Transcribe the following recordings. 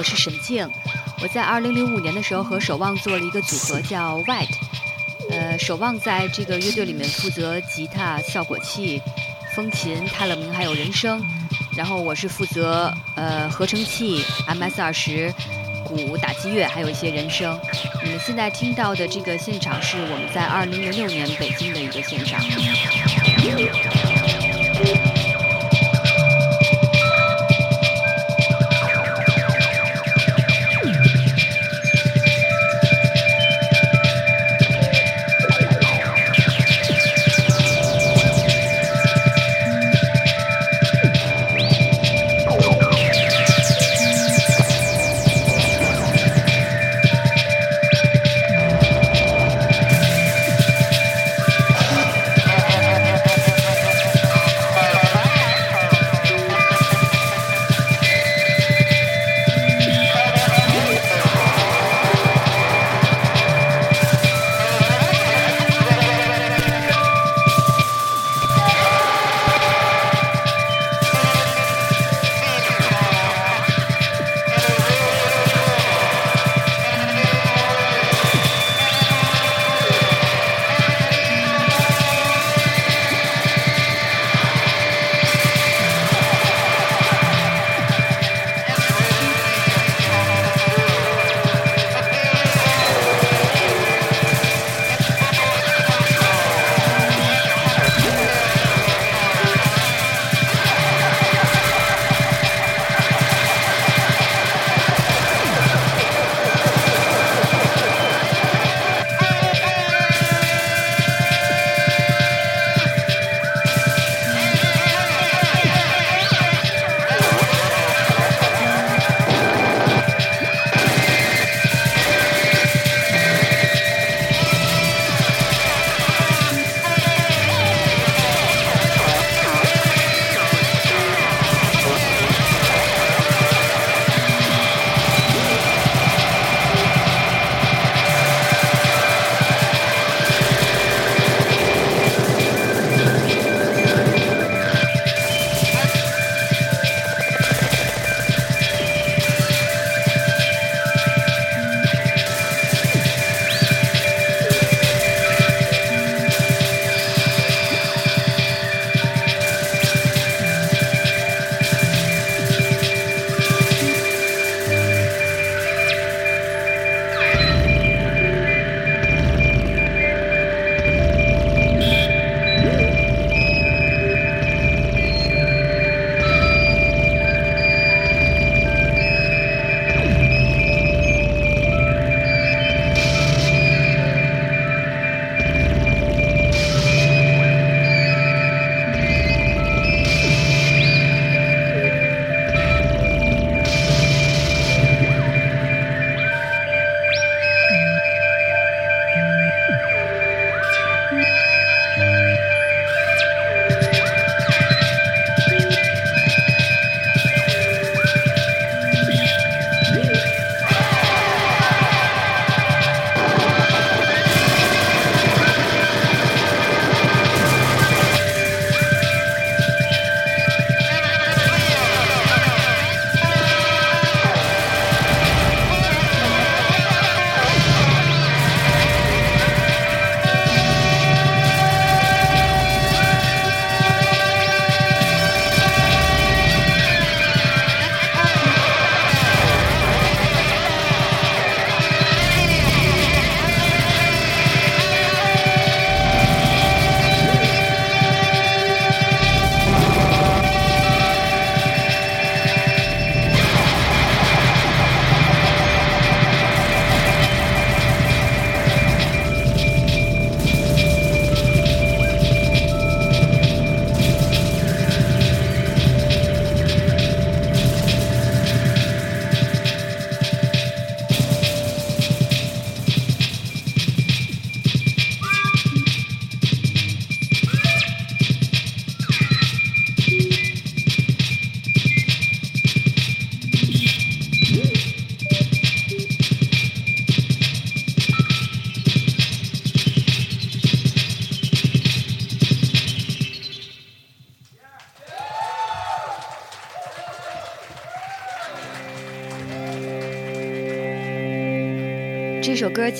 我是沈静。我在二零零五年的时候和守望做了一个组合叫 White，呃，守望在这个乐队里面负责吉他、效果器、风琴、泰勒明还有人声，然后我是负责呃合成器、MS 二十、鼓、打击乐，还有一些人声。你们现在听到的这个现场是我们在二零零六年北京的一个现场。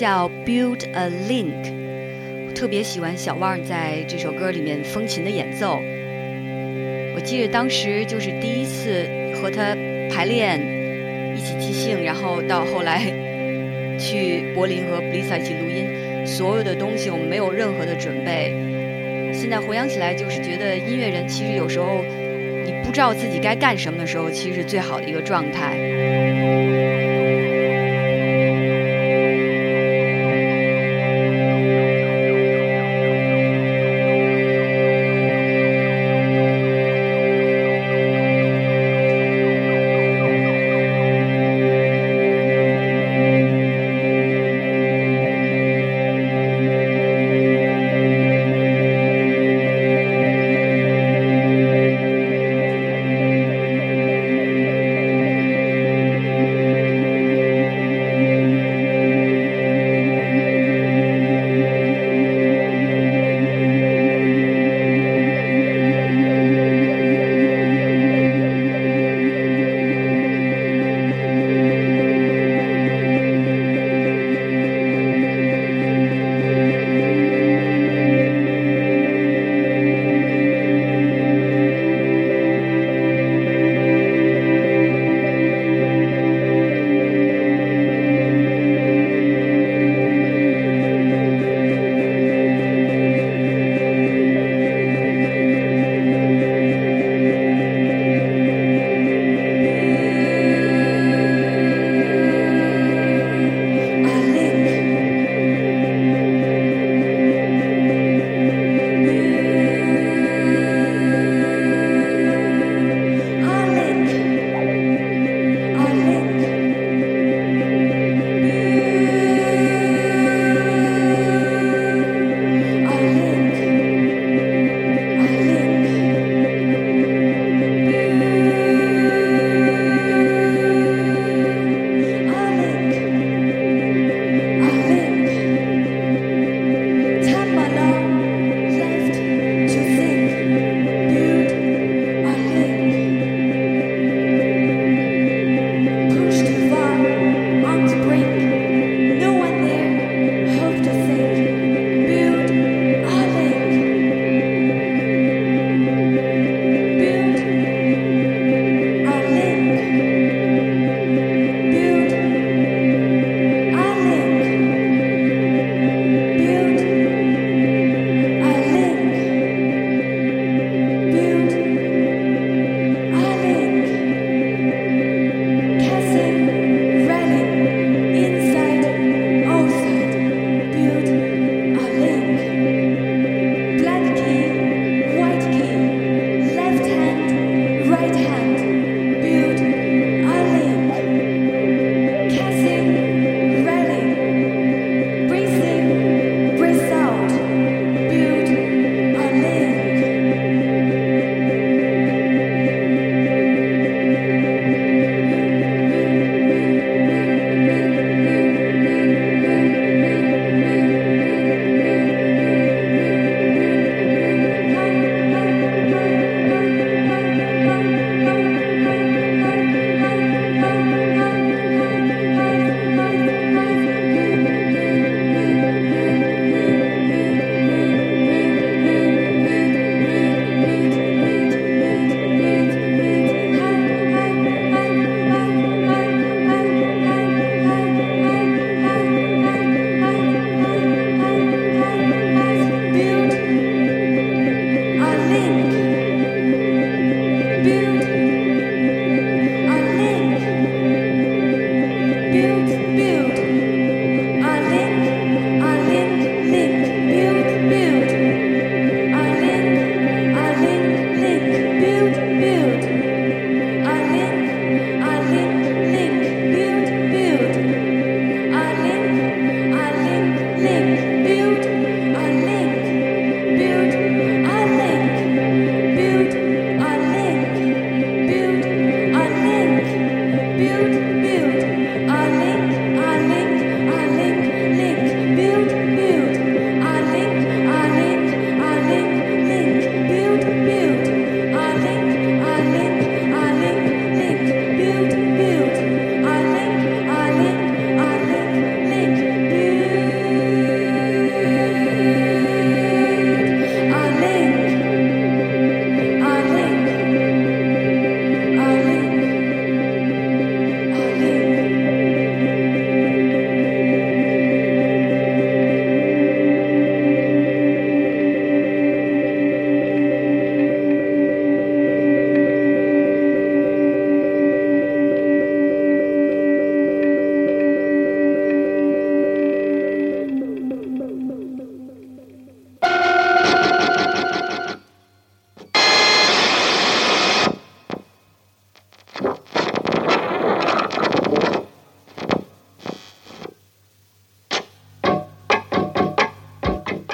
叫《Build a Link》，特别喜欢小旺在这首歌里面风琴的演奏。我记得当时就是第一次和他排练，一起即兴，然后到后来去柏林和布丽萨一起录音，所有的东西我们没有任何的准备。现在回想起来，就是觉得音乐人其实有时候你不知道自己该干什么的时候，其实是最好的一个状态。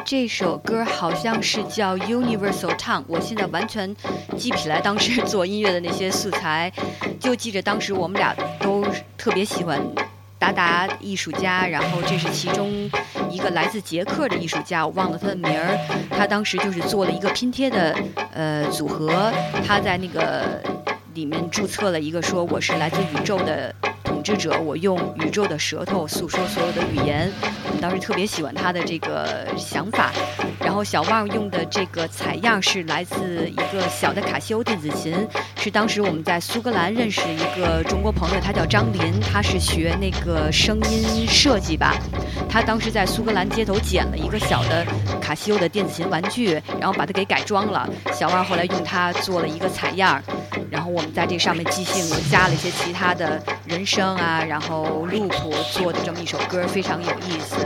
这首歌好像是叫《Universal Town》，我现在完全记不起来当时做音乐的那些素材，就记着当时我们俩都特别喜欢达达艺术家，然后这是其中一个来自捷克的艺术家，我忘了他的名儿，他当时就是做了一个拼贴的呃组合，他在那个里面注册了一个说我是来自宇宙的。统治者，我用宇宙的舌头诉说所有的语言。当时特别喜欢他的这个想法。然后小旺用的这个采样是来自一个小的卡西欧电子琴，是当时我们在苏格兰认识一个中国朋友，他叫张林，他是学那个声音设计吧。他当时在苏格兰街头捡了一个小的卡西欧的电子琴玩具，然后把它给改装了。小旺后来用它做了一个采样。然后我们在这上面即兴又加了一些其他的人声啊，然后 loop 做的这么一首歌，非常有意思。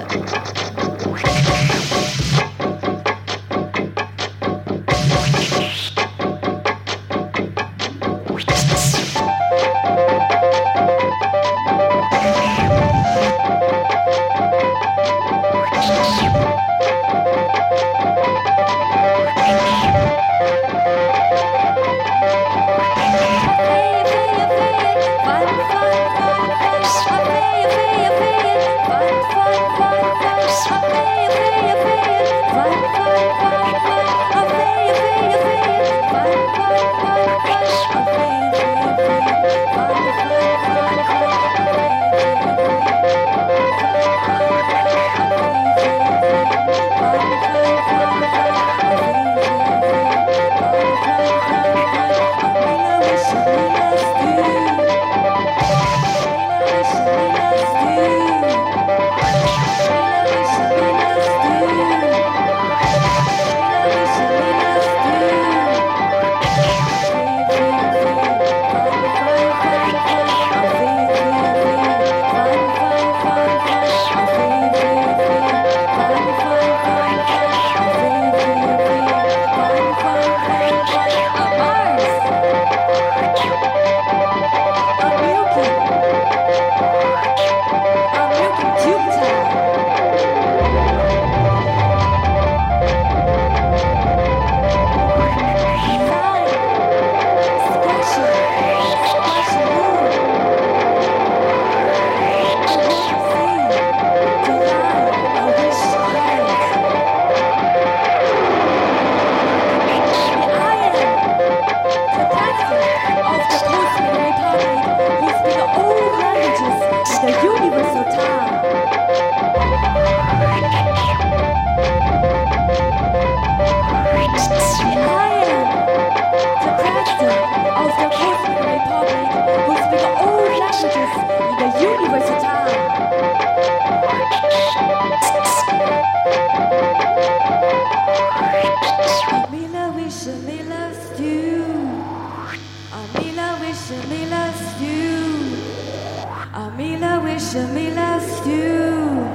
wish and me loves you.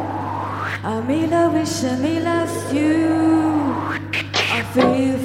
I wish and me loves you. I feel.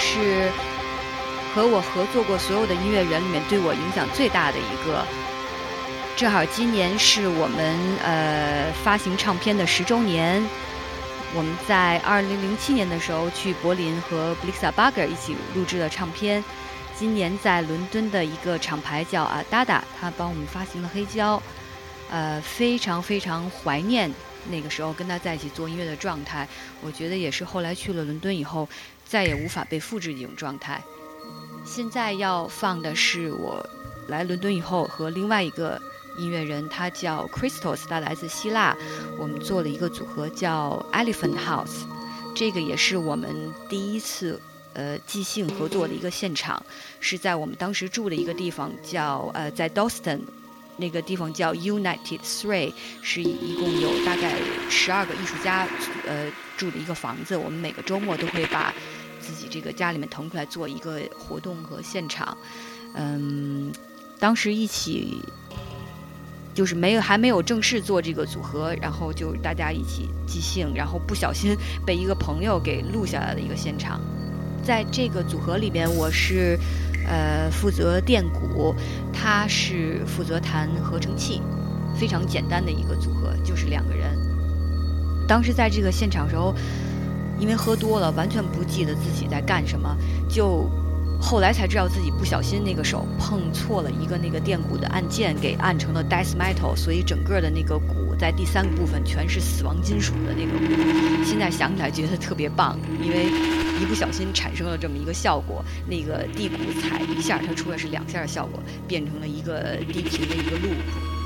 是和我合作过所有的音乐人里面对我影响最大的一个。正好今年是我们呃发行唱片的十周年，我们在二零零七年的时候去柏林和 Blixa Bagger 一起录制了唱片。今年在伦敦的一个厂牌叫啊 Dada，他帮我们发行了黑胶，呃，非常非常怀念那个时候跟他在一起做音乐的状态。我觉得也是后来去了伦敦以后再也无法被复制的一种状态。现在要放的是我来伦敦以后和另外一个音乐人，他叫 Crystals，他来自希腊，我们做了一个组合叫 Elephant House，这个也是我们第一次。呃，即兴合作的一个现场，是在我们当时住的一个地方，叫呃，在 Dalston，那个地方叫 United Three，是一共有大概十二个艺术家呃住的一个房子。我们每个周末都会把自己这个家里面腾出来做一个活动和现场。嗯，当时一起就是没有还没有正式做这个组合，然后就大家一起即兴，然后不小心被一个朋友给录下来的一个现场。在这个组合里边，我是，呃，负责电鼓，他是负责弹合成器，非常简单的一个组合，就是两个人。当时在这个现场时候，因为喝多了，完全不记得自己在干什么，就后来才知道自己不小心那个手碰错了一个那个电鼓的按键，给按成了 death metal，所以整个的那个鼓在第三个部分全是死亡金属的那个鼓。现在想起来觉得特别棒，因为。一不小心产生了这么一个效果，那个地鼓踩一下，它出来是两下的效果，变成了一个低频的一个 loop。